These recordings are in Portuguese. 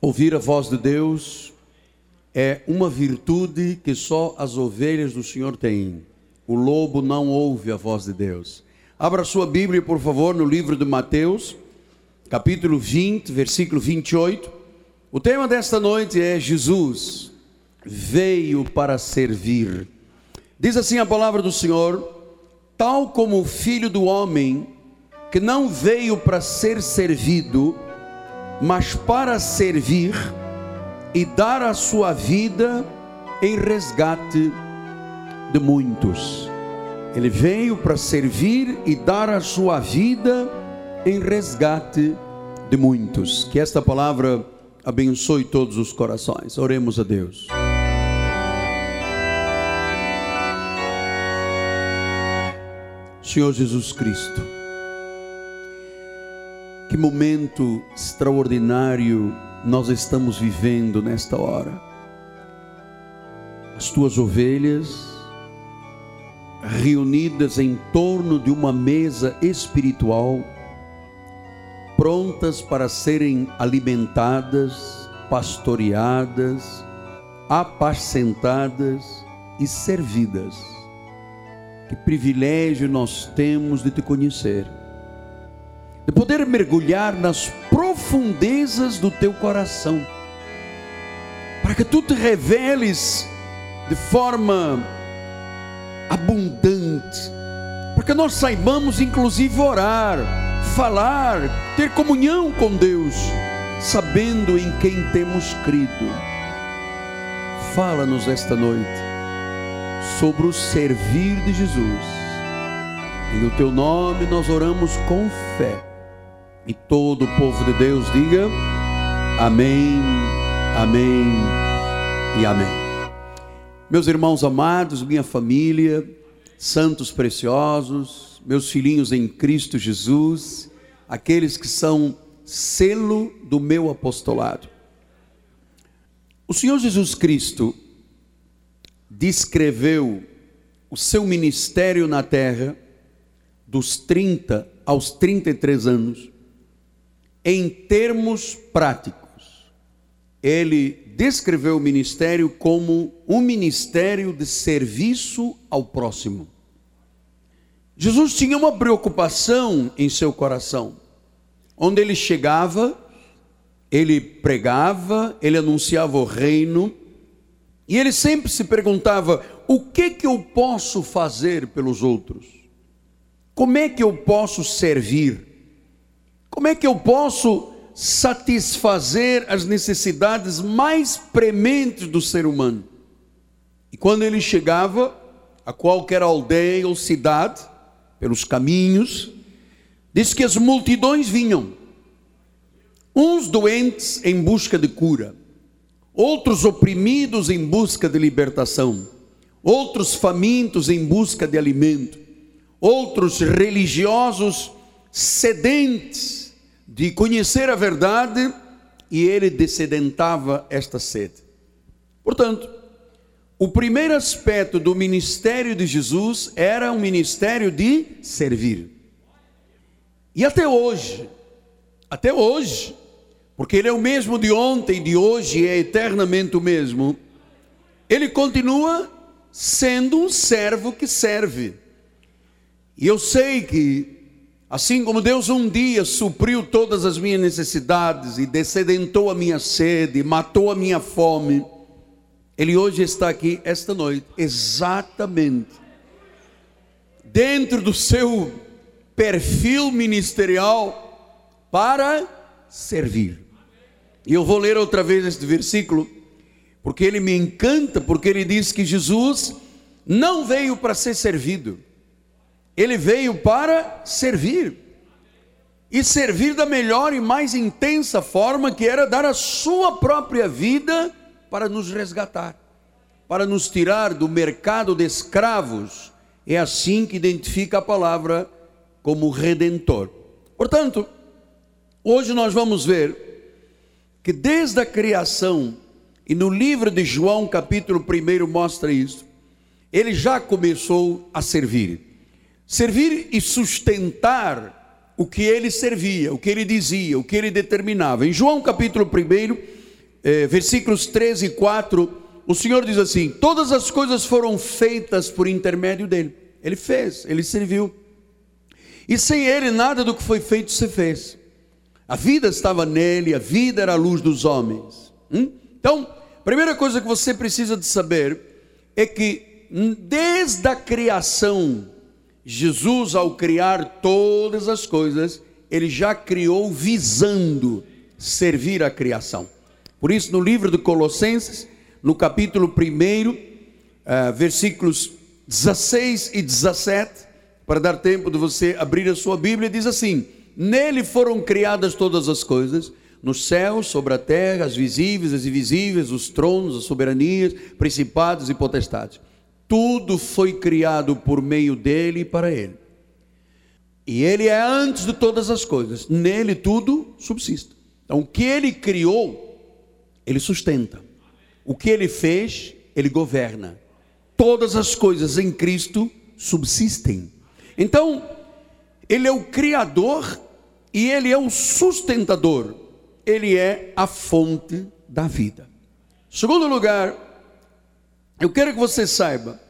Ouvir a voz de Deus é uma virtude que só as ovelhas do Senhor têm. O lobo não ouve a voz de Deus. Abra sua Bíblia, por favor, no livro de Mateus, capítulo 20, versículo 28. O tema desta noite é Jesus veio para servir. Diz assim a palavra do Senhor: tal como o filho do homem, que não veio para ser servido, mas para servir e dar a sua vida em resgate de muitos. Ele veio para servir e dar a sua vida em resgate de muitos. Que esta palavra abençoe todos os corações. Oremos a Deus. Senhor Jesus Cristo, que momento extraordinário nós estamos vivendo nesta hora. As tuas ovelhas reunidas em torno de uma mesa espiritual, prontas para serem alimentadas, pastoreadas, apacentadas e servidas. Que privilégio nós temos de te conhecer de poder mergulhar nas profundezas do teu coração, para que tu te reveles de forma abundante, para que nós saibamos, inclusive, orar, falar, ter comunhão com Deus, sabendo em quem temos crido. Fala-nos esta noite sobre o servir de Jesus. Em o teu nome nós oramos com fé e todo o povo de Deus diga amém, amém e amém. Meus irmãos amados, minha família, santos preciosos, meus filhinhos em Cristo Jesus, aqueles que são selo do meu apostolado. O Senhor Jesus Cristo descreveu o seu ministério na terra dos 30 aos 33 anos em termos práticos, ele descreveu o ministério como um ministério de serviço ao próximo. Jesus tinha uma preocupação em seu coração. Onde ele chegava, ele pregava, ele anunciava o reino, e ele sempre se perguntava: o que que eu posso fazer pelos outros? Como é que eu posso servir? Como é que eu posso satisfazer as necessidades mais prementes do ser humano? E quando ele chegava a qualquer aldeia ou cidade, pelos caminhos, diz que as multidões vinham, uns doentes em busca de cura, outros oprimidos em busca de libertação, outros famintos em busca de alimento, outros religiosos sedentes de conhecer a verdade e ele descedentava esta sede. Portanto, o primeiro aspecto do ministério de Jesus era um ministério de servir. E até hoje, até hoje, porque ele é o mesmo de ontem, de hoje, é eternamente o mesmo, ele continua sendo um servo que serve. E eu sei que Assim como Deus um dia supriu todas as minhas necessidades e descedentou a minha sede, matou a minha fome, Ele hoje está aqui esta noite, exatamente dentro do seu perfil ministerial para servir. E eu vou ler outra vez este versículo, porque ele me encanta, porque ele diz que Jesus não veio para ser servido, ele veio para servir. E servir da melhor e mais intensa forma, que era dar a sua própria vida para nos resgatar, para nos tirar do mercado de escravos. É assim que identifica a palavra como redentor. Portanto, hoje nós vamos ver que desde a criação, e no livro de João, capítulo 1, mostra isso, ele já começou a servir servir e sustentar o que ele servia, o que ele dizia, o que ele determinava. Em João capítulo 1, eh, versículos 13 e 4, o Senhor diz assim: Todas as coisas foram feitas por intermédio dele. Ele fez, ele serviu. E sem ele, nada do que foi feito se fez. A vida estava nele, a vida era a luz dos homens. Hum? Então, primeira coisa que você precisa de saber é que desde a criação, Jesus, ao criar todas as coisas, ele já criou visando servir a criação. Por isso, no livro de Colossenses, no capítulo 1, uh, eh, versículos 16 e 17, para dar tempo de você abrir a sua Bíblia, diz assim: Nele foram criadas todas as coisas, nos céus, sobre a terra, as visíveis, as invisíveis, os tronos, as soberanias, principados e potestades. Tudo foi criado por meio dele e para ele. E ele é antes de todas as coisas. Nele tudo subsiste. Então, o que ele criou, ele sustenta. O que ele fez, ele governa. Todas as coisas em Cristo subsistem. Então, ele é o criador e ele é o sustentador, ele é a fonte da vida. Segundo lugar, eu quero que você saiba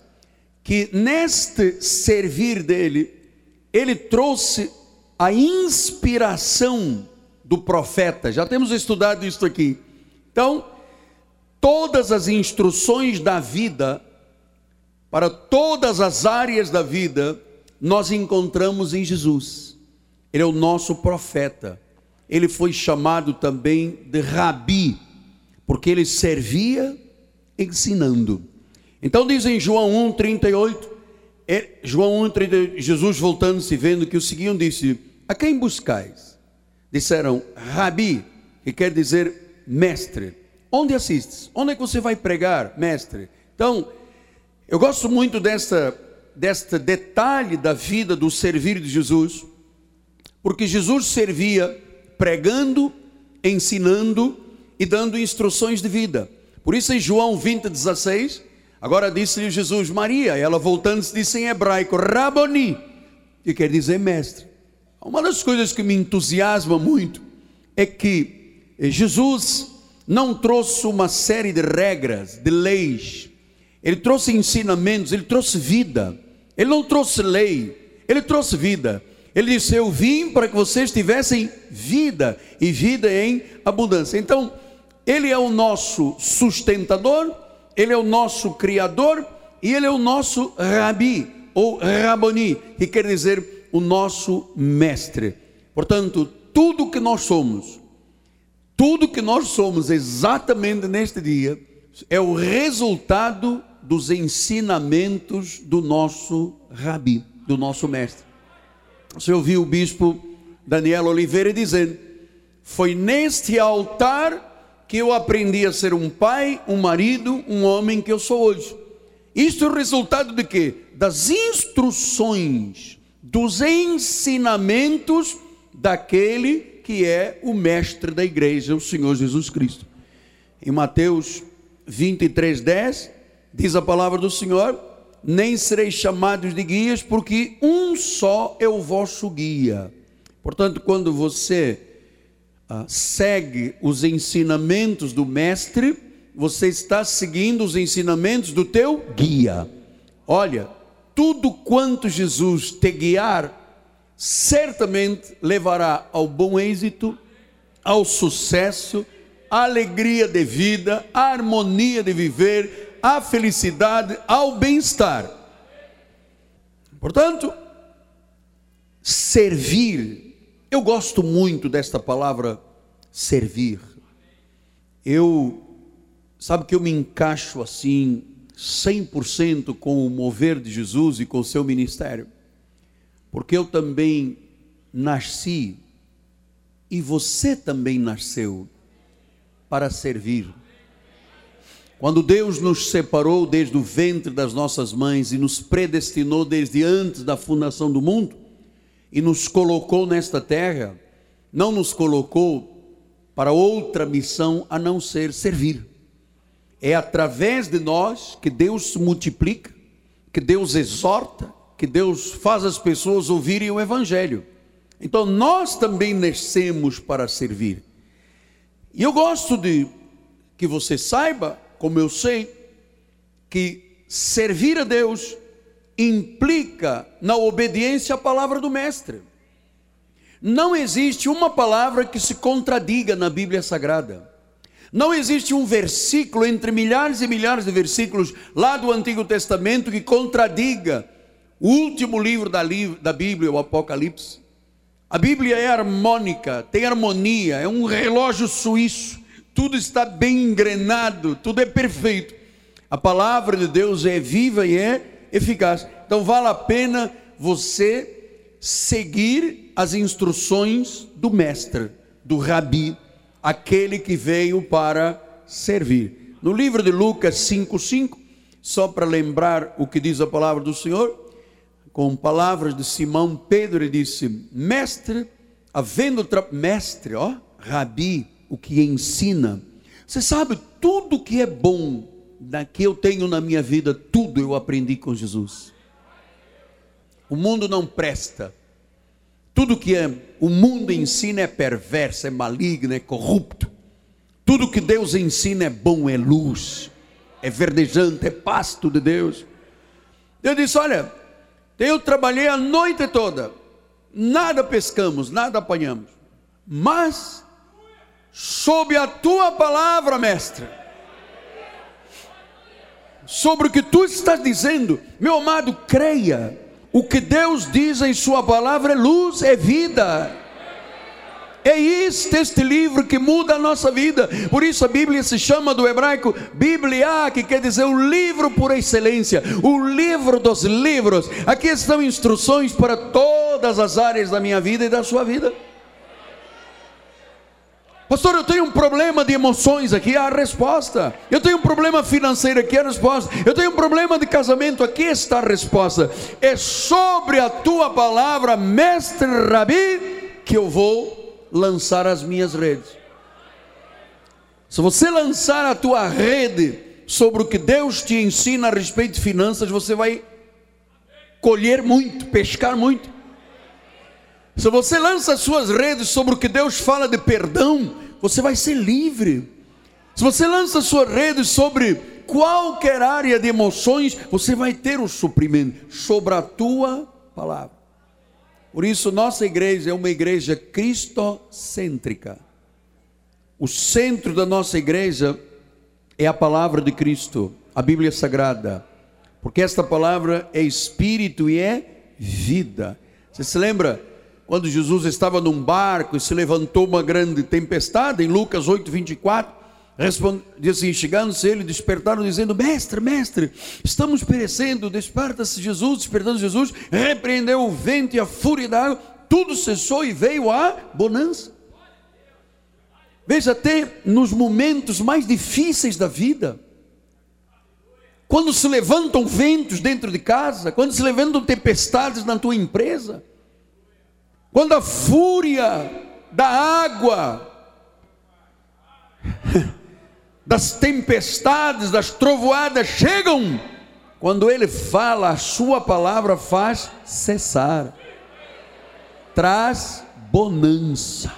que neste servir dele, ele trouxe a inspiração do profeta. Já temos estudado isso aqui. Então, todas as instruções da vida, para todas as áreas da vida, nós encontramos em Jesus. Ele é o nosso profeta. Ele foi chamado também de Rabi, porque ele servia ensinando. Então diz em João 1, 38, é, João 1, 38, Jesus voltando-se vendo que o seguiam, disse: A quem buscais? Disseram, Rabi, que quer dizer mestre. Onde assistes? Onde é que você vai pregar, mestre? Então, eu gosto muito desta, desta detalhe da vida do servir de Jesus porque Jesus servia pregando, ensinando e dando instruções de vida. Por isso em João 20, 16, agora disse-lhe Jesus, Maria, ela voltando-se disse em hebraico, Raboni, que quer dizer mestre. Uma das coisas que me entusiasma muito é que Jesus não trouxe uma série de regras, de leis, ele trouxe ensinamentos, ele trouxe vida, ele não trouxe lei, ele trouxe vida. Ele disse: Eu vim para que vocês tivessem vida e vida em abundância. Então, Ele é o nosso sustentador, Ele é o nosso criador e Ele é o nosso rabi ou raboni, que quer dizer o nosso mestre. Portanto, tudo que nós somos, tudo que nós somos exatamente neste dia, é o resultado dos ensinamentos do nosso rabi, do nosso mestre. Você ouviu o bispo Daniel Oliveira dizendo: Foi neste altar que eu aprendi a ser um pai, um marido, um homem que eu sou hoje. Isto é o resultado de quê? Das instruções, dos ensinamentos daquele que é o mestre da igreja, o Senhor Jesus Cristo. Em Mateus 23, 10, diz a palavra do Senhor: nem sereis chamados de guias, porque um só é o vosso guia. Portanto, quando você ah, segue os ensinamentos do Mestre, você está seguindo os ensinamentos do teu guia. Olha, tudo quanto Jesus te guiar, certamente levará ao bom êxito, ao sucesso, à alegria de vida, à harmonia de viver, à felicidade, ao bem-estar. Portanto, servir, eu gosto muito desta palavra servir. Eu, sabe que eu me encaixo assim, 100% com o mover de Jesus e com o seu ministério, porque eu também nasci e você também nasceu para servir. Quando Deus nos separou desde o ventre das nossas mães e nos predestinou desde antes da fundação do mundo e nos colocou nesta terra, não nos colocou para outra missão a não ser servir. É através de nós que Deus multiplica, que Deus exorta, que Deus faz as pessoas ouvirem o Evangelho. Então nós também nascemos para servir. E eu gosto de que você saiba, como eu sei, que servir a Deus implica na obediência à palavra do Mestre. Não existe uma palavra que se contradiga na Bíblia Sagrada. Não existe um versículo entre milhares e milhares de versículos lá do Antigo Testamento que contradiga o último livro da, da Bíblia, o Apocalipse. A Bíblia é harmônica, tem harmonia, é um relógio suíço, tudo está bem engrenado, tudo é perfeito. A palavra de Deus é viva e é eficaz. Então vale a pena você seguir as instruções do mestre, do rabi, aquele que veio para servir. No livro de Lucas 5:5, só para lembrar o que diz a palavra do Senhor, com palavras de Simão Pedro, ele disse: Mestre, havendo tra... mestre, ó, rabi, o que ensina. Você sabe tudo que é bom da que eu tenho na minha vida, tudo eu aprendi com Jesus. O mundo não presta. Tudo que é, o mundo ensina é perverso, é maligno, é corrupto. Tudo que Deus ensina é bom, é luz, é verdejante, é pasto de Deus. Eu disse: Olha, eu trabalhei a noite toda, nada pescamos, nada apanhamos, mas, sob a tua palavra, mestre, sobre o que tu estás dizendo, meu amado, creia o que Deus diz em Sua palavra é luz, é vida. É este este livro que muda a nossa vida. Por isso a Bíblia se chama do hebraico Bíblia, que quer dizer o livro por excelência, o livro dos livros. Aqui estão instruções para todas as áreas da minha vida e da sua vida. Pastor, eu tenho um problema de emoções aqui, há a resposta. Eu tenho um problema financeiro aqui, há a resposta. Eu tenho um problema de casamento, aqui está a resposta. É sobre a tua palavra, mestre Rabi, que eu vou lançar as minhas redes. Se você lançar a tua rede sobre o que Deus te ensina a respeito de finanças, você vai colher muito, pescar muito. Se você lança as suas redes sobre o que Deus fala de perdão, você vai ser livre. Se você lança as suas redes sobre qualquer área de emoções, você vai ter o suprimento sobre a tua palavra. Por isso, nossa igreja é uma igreja cristocêntrica. O centro da nossa igreja é a palavra de Cristo, a Bíblia Sagrada, porque esta palavra é espírito e é vida. Você se lembra? Quando Jesus estava num barco e se levantou uma grande tempestade, em Lucas 8, 24, responde, diz assim, chegando-se ele, despertaram dizendo, mestre, mestre, estamos perecendo, desperta-se Jesus, despertando Jesus, repreendeu o vento e a fúria da água, tudo cessou e veio a bonança. Veja, até nos momentos mais difíceis da vida, quando se levantam ventos dentro de casa, quando se levantam tempestades na tua empresa, quando a fúria da água, das tempestades, das trovoadas chegam, quando ele fala, a sua palavra faz cessar, traz bonança.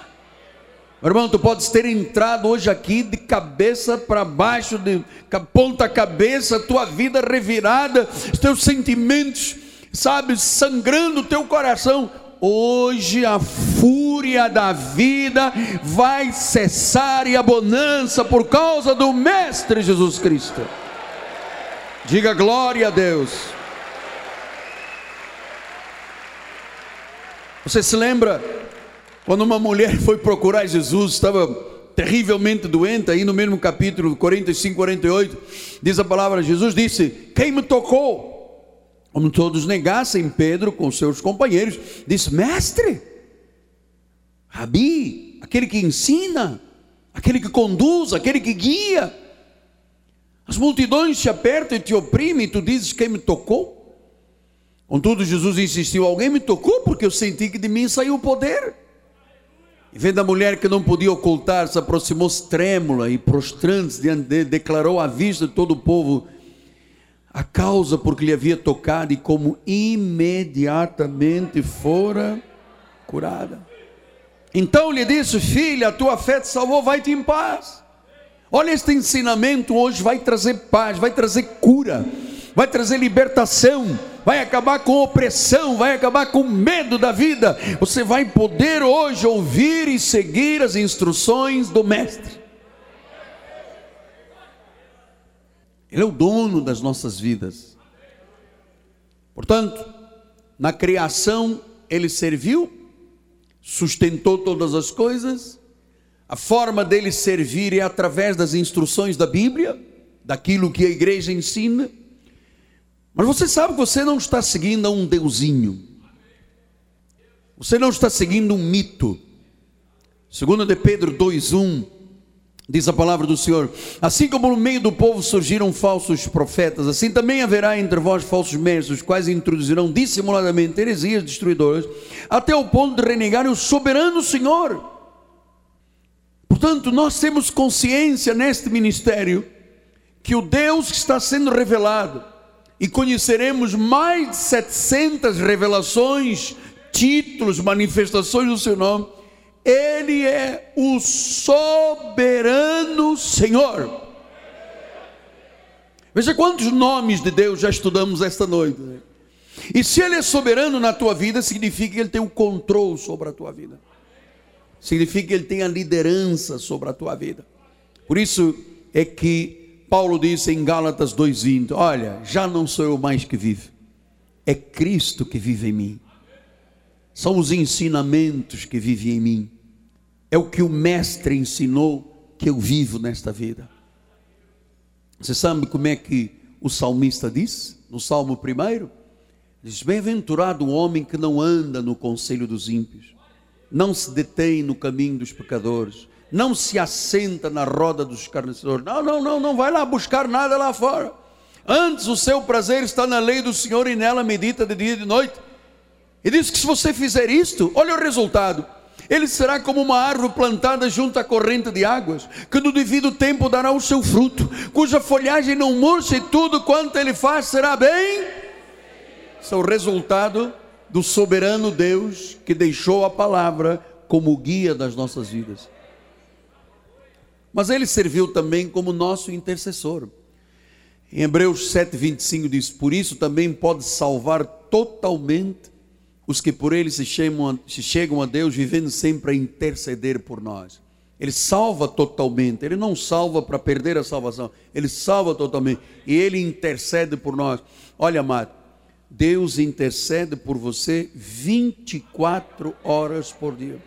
Meu irmão, tu podes ter entrado hoje aqui de cabeça para baixo, de ponta cabeça, tua vida revirada, teus sentimentos, sabe, sangrando teu coração hoje a fúria da vida vai cessar e a bonança por causa do Mestre Jesus Cristo. Diga glória a Deus. Você se lembra quando uma mulher foi procurar Jesus, estava terrivelmente doente, aí no mesmo capítulo 45, 48, diz a palavra: Jesus disse: Quem me tocou? Como todos negassem, Pedro, com seus companheiros, disse: Mestre, Rabi, aquele que ensina, aquele que conduz, aquele que guia. As multidões te apertam e te oprimem, e tu dizes: Quem me tocou? Contudo, Jesus insistiu: Alguém me tocou, porque eu senti que de mim saiu o poder. E vendo a mulher que não podia ocultar, se aproximou-se trêmula e prostrando-se diante dele, declarou à vista de todo o povo a causa porque lhe havia tocado e como imediatamente fora curada. Então lhe disse: Filha, a tua fé te salvou, vai-te em paz. Olha, este ensinamento hoje vai trazer paz, vai trazer cura, vai trazer libertação, vai acabar com opressão, vai acabar com medo da vida. Você vai poder hoje ouvir e seguir as instruções do Mestre. Ele é o dono das nossas vidas. Portanto, na criação, ele serviu, sustentou todas as coisas, a forma dele servir é através das instruções da Bíblia, daquilo que a igreja ensina. Mas você sabe que você não está seguindo a um deusinho. Você não está seguindo um mito. Segundo de Pedro 2:1 diz a palavra do Senhor: Assim como no meio do povo surgiram falsos profetas, assim também haverá entre vós falsos mestres, quais introduzirão dissimuladamente heresias destruidoras, até o ponto de renegarem o soberano Senhor. Portanto, nós temos consciência neste ministério que o Deus que está sendo revelado, e conheceremos mais de 700 revelações, títulos, manifestações do seu nome, ele é o soberano Senhor. Veja quantos nomes de Deus já estudamos esta noite. E se Ele é soberano na tua vida, significa que Ele tem o controle sobre a tua vida significa que ele tem a liderança sobre a tua vida. Por isso é que Paulo disse em Gálatas 2:20, olha, já não sou eu mais que vivo, é Cristo que vive em mim. São os ensinamentos que vivem em mim. É o que o mestre ensinou que eu vivo nesta vida. Você sabe como é que o salmista diz? No Salmo 1, diz: Bem-aventurado o homem que não anda no conselho dos ímpios, não se detém no caminho dos pecadores, não se assenta na roda dos escarnecedores. Não, não, não, não vai lá buscar nada lá fora. Antes o seu prazer está na lei do Senhor e nela medita de dia e de noite. E diz que se você fizer isto, olha o resultado. Ele será como uma árvore plantada junto à corrente de águas, que no devido tempo dará o seu fruto, cuja folhagem não murcha e tudo quanto ele faz será bem. Esse é o resultado do soberano Deus que deixou a palavra como guia das nossas vidas. Mas ele serviu também como nosso intercessor. Em Hebreus 7,25 diz: Por isso também pode salvar totalmente os que por ele se, chamam, se chegam a Deus, vivendo sempre a interceder por nós. Ele salva totalmente, ele não salva para perder a salvação, ele salva totalmente e ele intercede por nós. Olha, amado, Deus intercede por você 24 horas por dia.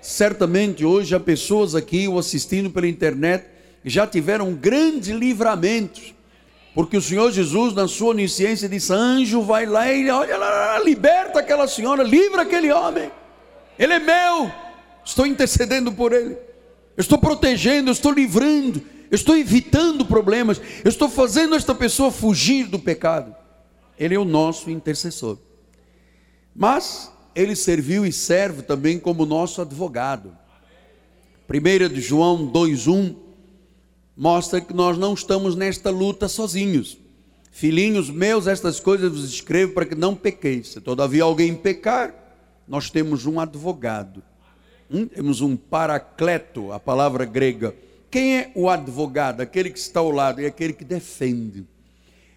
Certamente hoje há pessoas aqui ou assistindo pela internet que já tiveram grandes livramentos, porque o Senhor Jesus, na sua onisciência, disse: Anjo, vai lá e olha lá, liberta aquela senhora, livra aquele homem, ele é meu, estou intercedendo por ele, estou protegendo, estou livrando, estou evitando problemas, estou fazendo esta pessoa fugir do pecado. Ele é o nosso intercessor. Mas ele serviu e serve também como nosso advogado. 1 de João 2:1 mostra que nós não estamos nesta luta sozinhos. Filhinhos meus, estas coisas vos escrevo para que não pequeis. Se todavia alguém pecar, nós temos um advogado. Hum? Temos um paracleto, a palavra grega. Quem é o advogado? Aquele que está ao lado, é aquele que defende.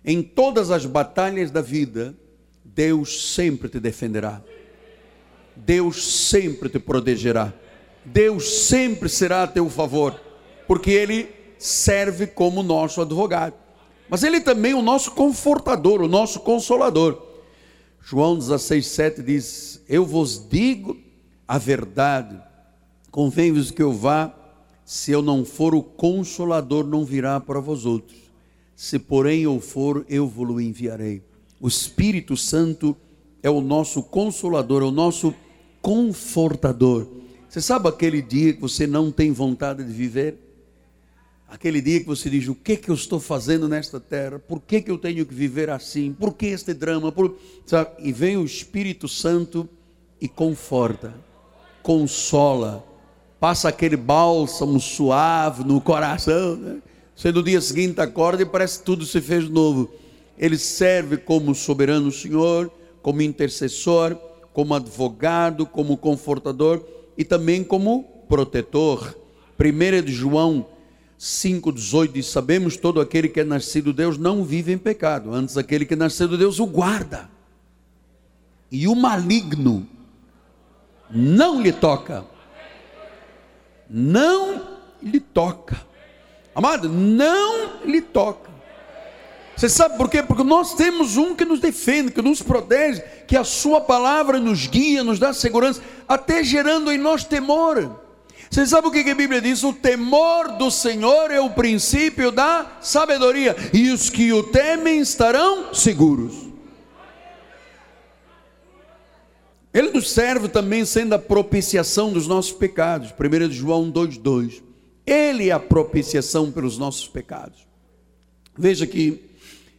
Em todas as batalhas da vida, Deus sempre te defenderá. Deus sempre te protegerá. Deus sempre será a teu favor, porque Ele serve como nosso advogado. Mas Ele também é o nosso confortador, o nosso consolador. João 16,7 diz: Eu vos digo a verdade, convém-vos que eu vá, se eu não for o consolador, não virá para vós outros. Se porém eu for, eu vos enviarei. O Espírito Santo é o nosso consolador, é o nosso confortador. Você sabe aquele dia que você não tem vontade de viver? Aquele dia que você diz: O que, que eu estou fazendo nesta terra? Por que, que eu tenho que viver assim? Por que este drama? Por... E vem o Espírito Santo e conforta, consola, passa aquele bálsamo suave no coração. Né? Você no dia seguinte acorda e parece que tudo se fez novo. Ele serve como soberano Senhor, como intercessor, como advogado, como confortador e também como protetor. 1 de João 5,18 diz: Sabemos todo aquele que é nascido de Deus não vive em pecado, antes aquele que é nascido de Deus o guarda. E o maligno não lhe toca. Não lhe toca. Amado, não lhe toca. Você sabe por quê? Porque nós temos um que nos defende, que nos protege, que a sua palavra nos guia, nos dá segurança, até gerando em nós temor. Você sabe o que a Bíblia diz? O temor do Senhor é o princípio da sabedoria, e os que o temem estarão seguros. Ele nos serve também sendo a propiciação dos nossos pecados. 1 João 2,2. Ele é a propiciação pelos nossos pecados. Veja que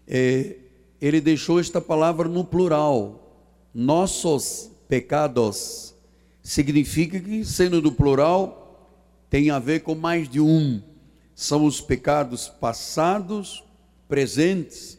é, ele deixou esta palavra no plural. Nossos pecados significa que, sendo do plural, tem a ver com mais de um. São os pecados passados, presentes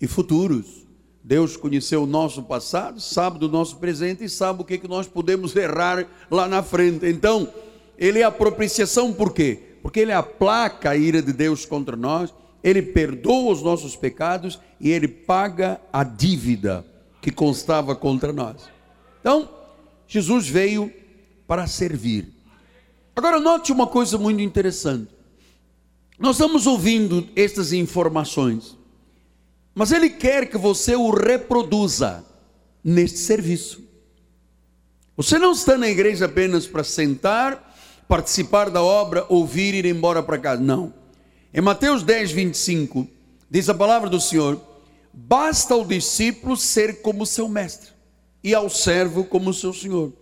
e futuros. Deus conheceu o nosso passado, sabe do nosso presente e sabe o que, que nós podemos errar lá na frente. Então, Ele é a propiciação, por quê? Porque Ele aplaca a ira de Deus contra nós, Ele perdoa os nossos pecados e Ele paga a dívida que constava contra nós. Então, Jesus veio para servir. Agora, note uma coisa muito interessante. Nós estamos ouvindo estas informações, mas Ele quer que você o reproduza neste serviço. Você não está na igreja apenas para sentar, participar da obra, ouvir e ir embora para casa. Não. Em Mateus 10, 25, diz a palavra do Senhor: basta ao discípulo ser como seu mestre e ao servo como seu senhor.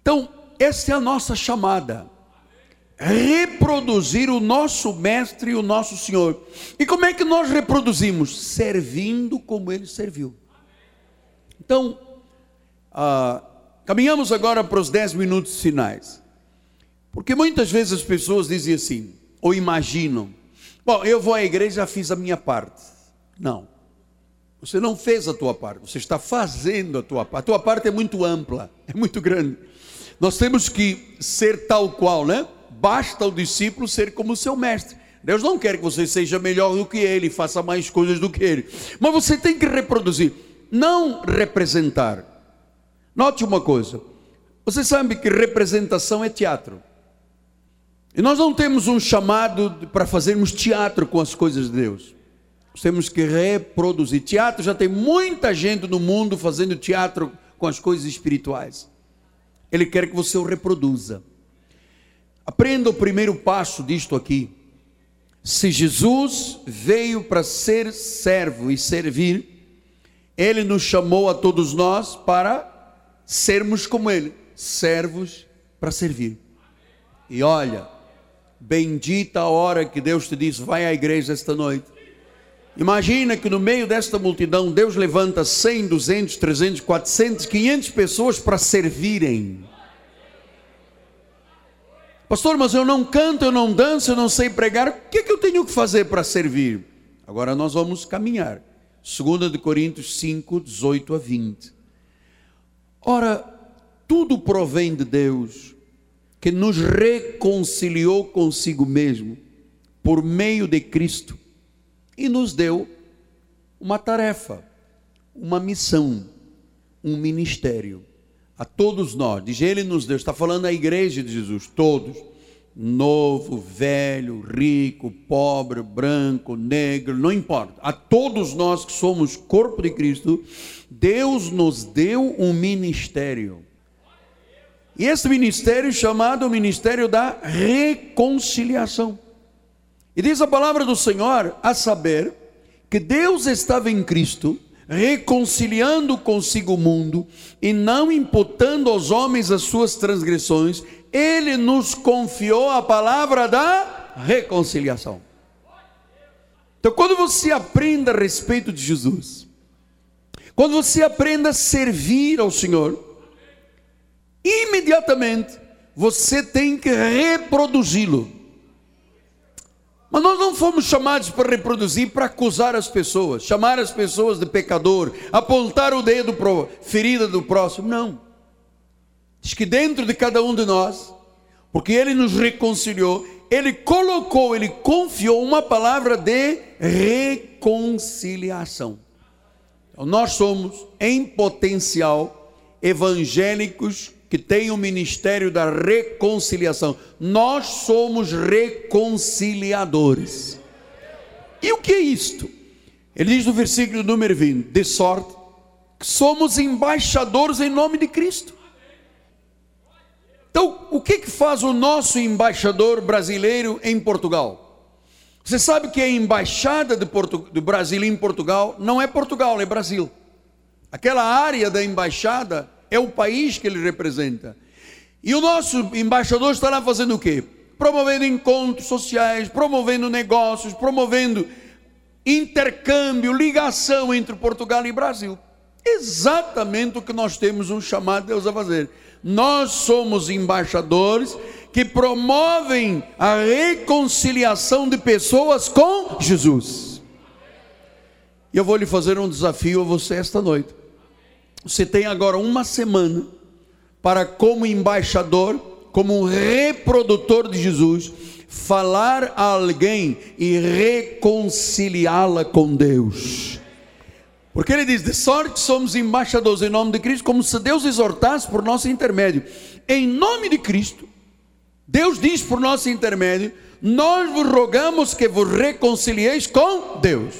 Então, essa é a nossa chamada. Reproduzir o nosso mestre e o nosso senhor. E como é que nós reproduzimos? Servindo como ele serviu. Então, ah, caminhamos agora para os dez minutos finais. Porque muitas vezes as pessoas dizem assim, ou imaginam: Bom, eu vou à igreja, fiz a minha parte. Não. Você não fez a tua parte, você está fazendo a tua parte. A tua parte é muito ampla, é muito grande. Nós temos que ser tal qual, né? Basta o discípulo ser como o seu mestre. Deus não quer que você seja melhor do que ele, faça mais coisas do que ele. Mas você tem que reproduzir, não representar. Note uma coisa: você sabe que representação é teatro. E nós não temos um chamado para fazermos teatro com as coisas de Deus temos que reproduzir. Teatro já tem muita gente no mundo fazendo teatro com as coisas espirituais. Ele quer que você o reproduza. Aprenda o primeiro passo disto aqui. Se Jesus veio para ser servo e servir, ele nos chamou a todos nós para sermos como ele, servos para servir. E olha, bendita a hora que Deus te diz: vai à igreja esta noite Imagina que no meio desta multidão Deus levanta 100, 200, 300, 400, 500 pessoas para servirem. Pastor, mas eu não canto, eu não danço, eu não sei pregar. O que, é que eu tenho que fazer para servir? Agora nós vamos caminhar. 2 de Coríntios 5, 18 a 20. Ora, tudo provém de Deus, que nos reconciliou consigo mesmo, por meio de Cristo e nos deu uma tarefa, uma missão, um ministério. A todos nós, diz ele nos deu, está falando a igreja de Jesus, todos, novo, velho, rico, pobre, branco, negro, não importa. A todos nós que somos corpo de Cristo, Deus nos deu um ministério. E esse ministério chamado Ministério da Reconciliação. E diz a palavra do Senhor, a saber, que Deus estava em Cristo, reconciliando consigo o mundo e não imputando aos homens as suas transgressões, ele nos confiou a palavra da reconciliação. Então, quando você aprenda a respeito de Jesus, quando você aprenda a servir ao Senhor, imediatamente você tem que reproduzi-lo. Mas nós não fomos chamados para reproduzir, para acusar as pessoas, chamar as pessoas de pecador, apontar o dedo para a ferida do próximo. Não. Diz que dentro de cada um de nós, porque Ele nos reconciliou, ele colocou, ele confiou uma palavra de reconciliação. Então, nós somos, em potencial, evangélicos que têm o ministério da reconciliação. Nós somos reconciliadores. E o que é isto? Ele diz no versículo número 20: de sorte que somos embaixadores em nome de Cristo. Então, o que, que faz o nosso embaixador brasileiro em Portugal? Você sabe que a embaixada do Brasil em Portugal não é Portugal, é Brasil. Aquela área da embaixada é o país que ele representa. E o nosso embaixador está lá fazendo o quê? Promovendo encontros sociais, promovendo negócios, promovendo intercâmbio, ligação entre Portugal e Brasil. Exatamente o que nós temos um chamado de Deus a fazer. Nós somos embaixadores que promovem a reconciliação de pessoas com Jesus. E eu vou lhe fazer um desafio a você esta noite. Você tem agora uma semana para, como embaixador, como reprodutor de Jesus, falar a alguém e reconciliá-la com Deus. Porque ele diz: de sorte somos embaixadores em nome de Cristo, como se Deus exortasse por nosso intermédio. Em nome de Cristo, Deus diz por nosso intermédio: nós vos rogamos que vos reconcilieis com Deus.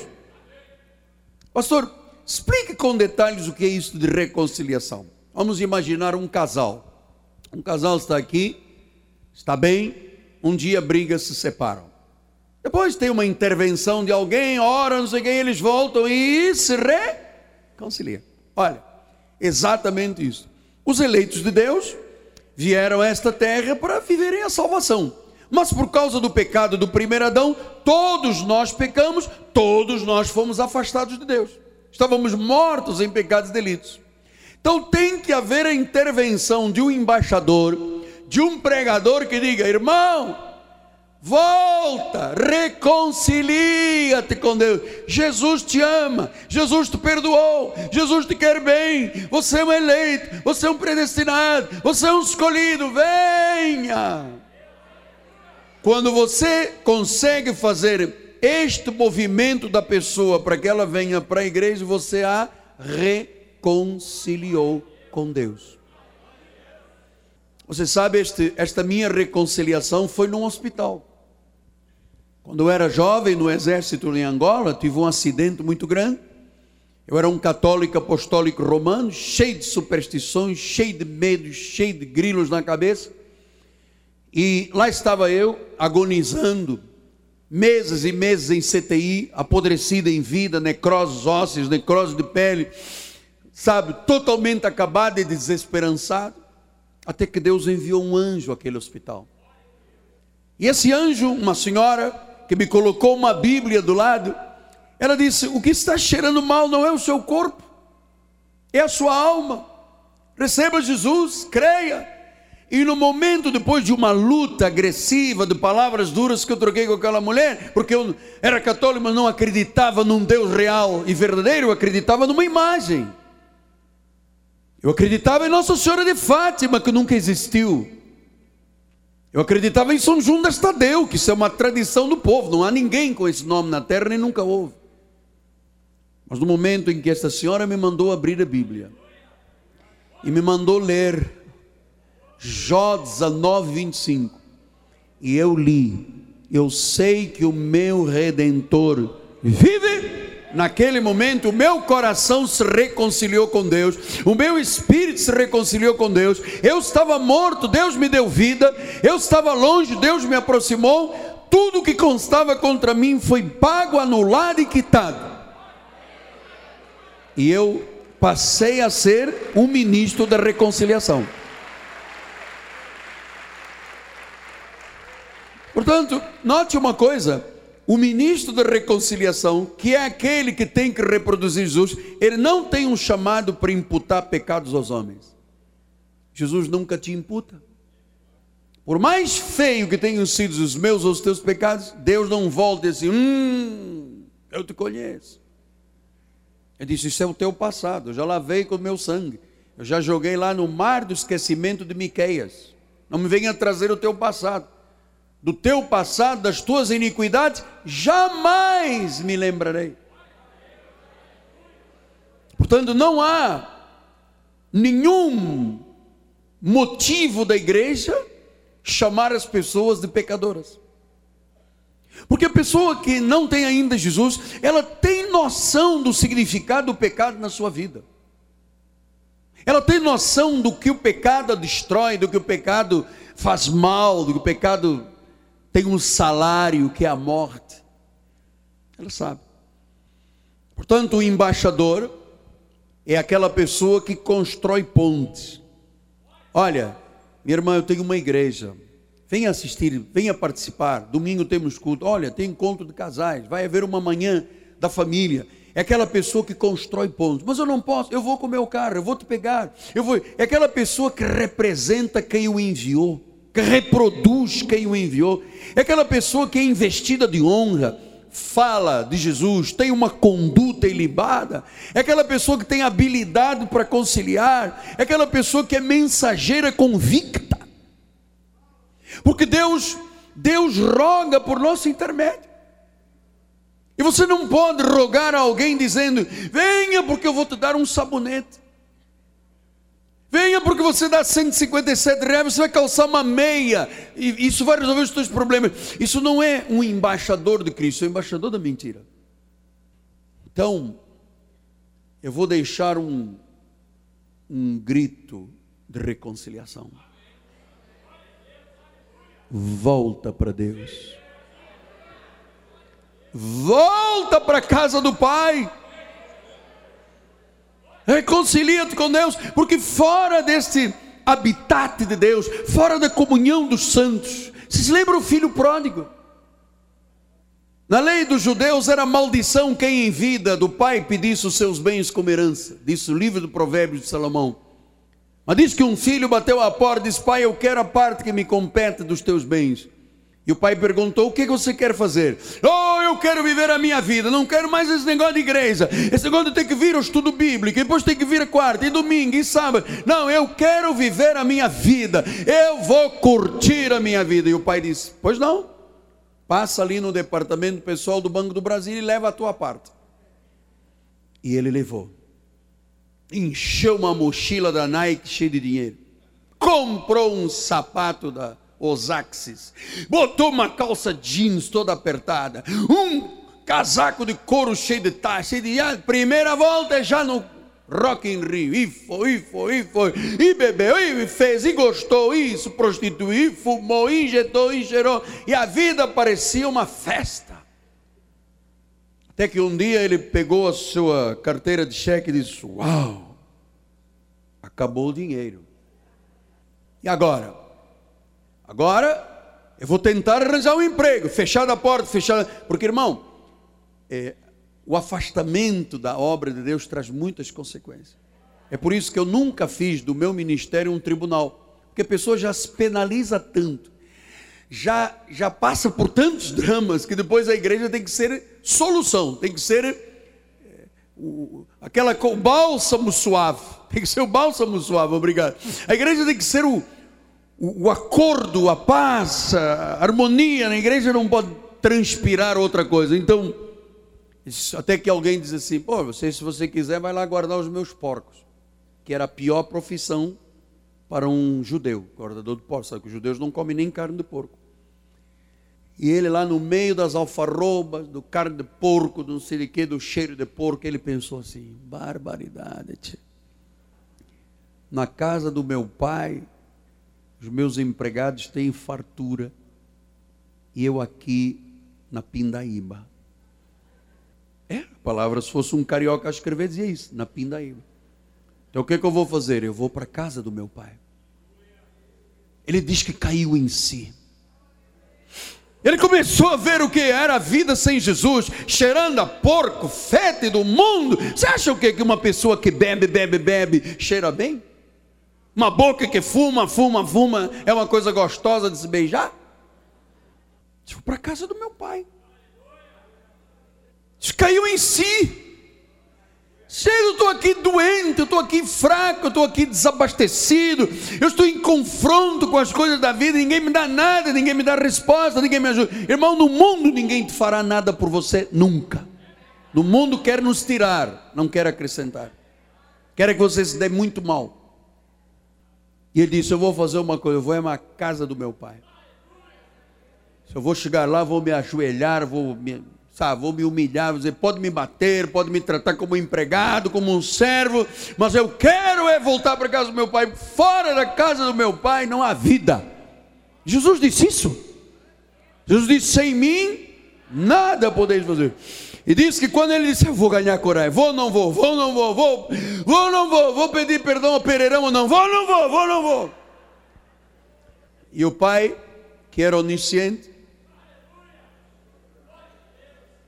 Pastor, explique com detalhes o que é isso de reconciliação. Vamos imaginar um casal. Um casal está aqui, está bem, um dia briga, se separam. Depois tem uma intervenção de alguém, ora, não sei quem, eles voltam e se reconciliam. Olha, exatamente isso. Os eleitos de Deus vieram a esta terra para viverem a salvação. Mas por causa do pecado do primeiro Adão, todos nós pecamos, todos nós fomos afastados de Deus. Estávamos mortos em pecados e delitos. Então tem que haver a intervenção de um embaixador, de um pregador que diga: irmão, Volta, reconcilia-te com Deus. Jesus te ama, Jesus te perdoou, Jesus te quer bem. Você é um eleito, você é um predestinado, você é um escolhido. Venha. Quando você consegue fazer este movimento da pessoa para que ela venha para a igreja, você a reconciliou com Deus. Você sabe, este, esta minha reconciliação foi num hospital. Quando eu era jovem no exército em Angola, tive um acidente muito grande. Eu era um católico apostólico romano, cheio de superstições, cheio de medos, cheio de grilos na cabeça. E lá estava eu, agonizando, meses e meses em CTI, apodrecida em vida, necroses ósseas, necrose de pele, sabe, totalmente acabado e desesperançado, até que Deus enviou um anjo àquele hospital. E esse anjo, uma senhora, que me colocou uma Bíblia do lado, ela disse: O que está cheirando mal não é o seu corpo, é a sua alma. Receba Jesus, creia. E no momento, depois de uma luta agressiva, de palavras duras que eu troquei com aquela mulher, porque eu era católico, mas não acreditava num Deus real e verdadeiro, eu acreditava numa imagem. Eu acreditava em Nossa Senhora de Fátima, que nunca existiu. Eu acreditava em São Judas Tadeu, que isso é uma tradição do povo, não há ninguém com esse nome na terra, nem nunca houve. Mas no momento em que esta senhora me mandou abrir a Bíblia e me mandou ler Jó 19, 25, e eu li, eu sei que o meu redentor vive Naquele momento, o meu coração se reconciliou com Deus, o meu espírito se reconciliou com Deus. Eu estava morto, Deus me deu vida, eu estava longe, Deus me aproximou. Tudo que constava contra mim foi pago, anulado e quitado. E eu passei a ser um ministro da reconciliação. Portanto, note uma coisa o ministro da reconciliação, que é aquele que tem que reproduzir Jesus, ele não tem um chamado para imputar pecados aos homens. Jesus nunca te imputa. Por mais feio que tenham sido os meus ou os teus pecados, Deus não volta assim, hum, eu te conheço. Ele disse: Isso é o teu passado, eu já lavei com o meu sangue, eu já joguei lá no mar do esquecimento de Miqueias. Não me venha trazer o teu passado. Do teu passado, das tuas iniquidades, jamais me lembrarei. Portanto, não há nenhum motivo da igreja chamar as pessoas de pecadoras. Porque a pessoa que não tem ainda Jesus, ela tem noção do significado do pecado na sua vida. Ela tem noção do que o pecado destrói, do que o pecado faz mal, do que o pecado tem um salário que é a morte. Ela sabe. Portanto, o embaixador é aquela pessoa que constrói pontes. Olha, minha irmã, eu tenho uma igreja. Venha assistir, venha participar. Domingo temos culto. Olha, tem encontro de casais. Vai haver uma manhã da família. É aquela pessoa que constrói pontos. Mas eu não posso, eu vou com o meu carro, eu vou te pegar. Eu vou. É aquela pessoa que representa quem o enviou, que reproduz quem o enviou. É aquela pessoa que é investida de honra, fala de Jesus, tem uma conduta ilibada, é aquela pessoa que tem habilidade para conciliar, é aquela pessoa que é mensageira convicta. Porque Deus, Deus roga por nosso intermédio. E você não pode rogar a alguém dizendo: "Venha porque eu vou te dar um sabonete". Venha porque você dá 157 reais, você vai calçar uma meia, e isso vai resolver os seus problemas. Isso não é um embaixador de Cristo, é um embaixador da mentira. Então, eu vou deixar um, um grito de reconciliação. Volta para Deus. Volta para a casa do Pai. Reconcilia-te com Deus, porque fora deste habitat de Deus, fora da comunhão dos santos, vocês lembram o filho pródigo? Na lei dos judeus era maldição quem em vida do pai pedisse os seus bens como herança, disse o livro do Provérbios de Salomão. Mas diz que um filho bateu à porta e disse: Pai, eu quero a parte que me compete dos teus bens. E o pai perguntou: O que você quer fazer? Oh, eu quero viver a minha vida, não quero mais esse negócio de igreja. Esse negócio ter que vir ao estudo bíblico, depois tem que vir a quarta, e domingo, e sábado. Não, eu quero viver a minha vida, eu vou curtir a minha vida. E o pai disse: Pois não, passa ali no departamento pessoal do Banco do Brasil e leva a tua parte. E ele levou, encheu uma mochila da Nike cheia de dinheiro, comprou um sapato da Osaxis, botou uma calça jeans toda apertada, um casaco de couro cheio de taxa, cheio de primeira volta já no Rock in Rio, e foi, e foi, e foi, e bebeu, e fez, e gostou, e se prostituiu, e fumou, e injetou, e e a vida parecia uma festa. Até que um dia ele pegou a sua carteira de cheque e disse: Uau, acabou o dinheiro. E agora? Agora, eu vou tentar arranjar um emprego, fechar a porta, fechar. Porque, irmão, é, o afastamento da obra de Deus traz muitas consequências. É por isso que eu nunca fiz do meu ministério um tribunal, porque a pessoa já se penaliza tanto, já, já passa por tantos dramas, que depois a igreja tem que ser solução, tem que ser é, o, aquela o bálsamo suave, tem que ser o bálsamo suave, obrigado. A igreja tem que ser o o, acordo, a paz, a harmonia na igreja não pode transpirar outra coisa. Então, até que alguém diz assim: pô, você, se você quiser, vai lá guardar os meus porcos, que era a pior profissão para um judeu, guardador de porcos. Sabe que os judeus não comem nem carne de porco. E ele lá no meio das alfarrobas, do carne de porco, do não sei de do cheiro de porco, ele pensou assim: barbaridade. Tia. Na casa do meu pai, os meus empregados têm fartura e eu aqui na Pindaíba. É, a palavra, se fosse um carioca a escrever, dizia isso, na Pindaíba. Então o que, é que eu vou fazer? Eu vou para a casa do meu pai. Ele diz que caiu em si. Ele começou a ver o que era a vida sem Jesus, cheirando a porco, fétido, mundo. Você acha o que? Que uma pessoa que bebe, bebe, bebe, cheira bem? Uma boca que fuma, fuma, fuma, é uma coisa gostosa de se beijar? Vou para a casa do meu pai. Isso caiu em si. Chega, eu estou aqui doente, eu estou aqui fraco, eu estou aqui desabastecido, eu estou em confronto com as coisas da vida, ninguém me dá nada, ninguém me dá resposta, ninguém me ajuda. Irmão, no mundo ninguém te fará nada por você nunca. No mundo quer nos tirar, não quer acrescentar. Quer que você se dê muito mal. E ele disse: Eu vou fazer uma coisa, eu vou à casa do meu pai. Se eu vou chegar lá, vou me ajoelhar, vou me sabe, vou me humilhar, vou dizer, pode me bater, pode me tratar como empregado, como um servo, mas eu quero é voltar para a casa do meu pai. Fora da casa do meu pai não há vida. Jesus disse isso. Jesus disse: sem mim nada podeis fazer. E disse que quando ele disse, eu vou ganhar coragem, vou, não vou, vou, não vou, vou, vou, não vou, vou pedir perdão ao Pereirão, não vou, não vou, vou, não vou. E o pai, que era onisciente,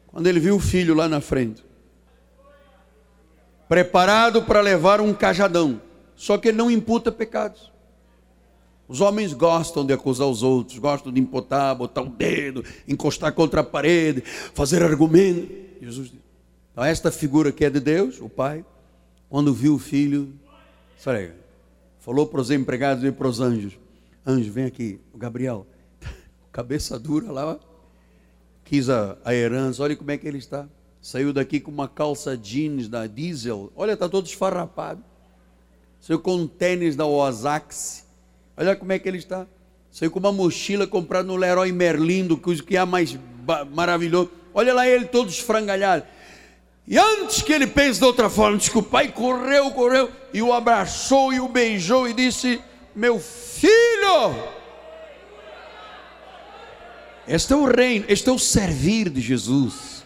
quando ele viu o filho lá na frente, preparado para levar um cajadão, só que ele não imputa pecados. Os homens gostam de acusar os outros, gostam de imputar, botar o dedo, encostar contra a parede, fazer argumento. Jesus disse. Então, esta figura que é de Deus, o Pai, quando viu o filho, falou para os empregados e para os anjos: Anjo, vem aqui, o Gabriel, cabeça dura lá, quis a, a herança, olha como é que ele está. Saiu daqui com uma calça jeans da Diesel, olha, está todo esfarrapado. Saiu com um tênis da Oazax, olha como é que ele está. Saiu com uma mochila comprada no Leroy Merlin, do que há mais maravilhoso. Olha lá ele todo esfrangalhado. E antes que ele pense de outra forma, o pai correu, correu, e o abraçou e o beijou e disse: Meu filho, este é o reino, este é o servir de Jesus.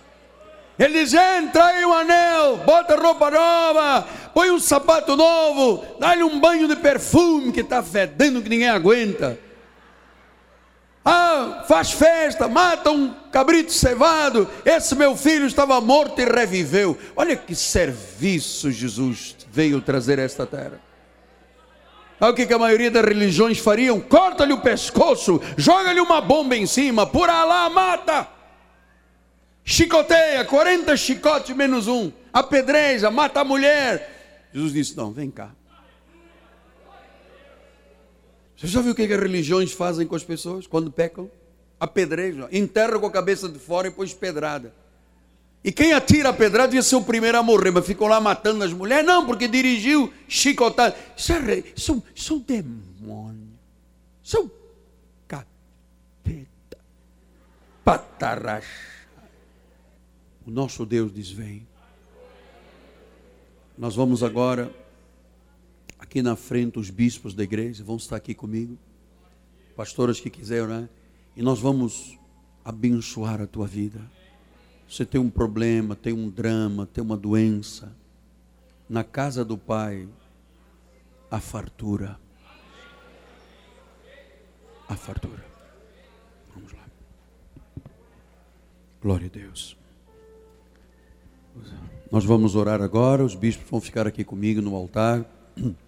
Ele diz: entra aí um anel, bota roupa nova, põe um sapato novo, dá-lhe um banho de perfume que está fedendo que ninguém aguenta. Ah, faz festa, mata um cabrito cevado. Esse meu filho estava morto e reviveu. Olha que serviço Jesus veio trazer a esta terra. Sabe o que a maioria das religiões fariam? Corta-lhe o pescoço, joga-lhe uma bomba em cima, por lá, mata. Chicoteia, 40 chicotes menos um. Apedreja, mata a mulher. Jesus disse: Não, vem cá. Você já viu o que as religiões fazem com as pessoas quando pecam? Apedrejam, enterram com a cabeça de fora e põe pedrada. E quem atira a pedrada devia ser o primeiro a morrer, mas ficou lá matando as mulheres. Não, porque dirigiu chicotado. Isso é, isso, é isso é demônio. É um capeta. Pataracha. O nosso Deus diz: vem. Nós vamos agora, aqui na frente, os bispos da igreja vão estar aqui comigo. Pastoras que quiserem, né? E nós vamos abençoar a tua vida. Você tem um problema, tem um drama, tem uma doença. Na casa do Pai, a fartura. A fartura. Vamos lá. Glória a Deus. Nós vamos orar agora, os bispos vão ficar aqui comigo no altar.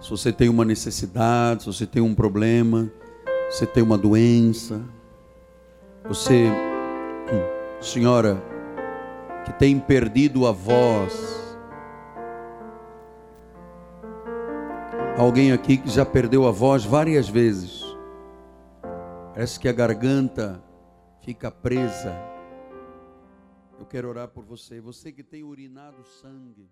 Se você tem uma necessidade, se você tem um problema, se você tem uma doença, você senhora, que tem perdido a voz. Alguém aqui que já perdeu a voz várias vezes. Parece que a garganta fica presa. Eu quero orar por você. Você que tem urinado sangue.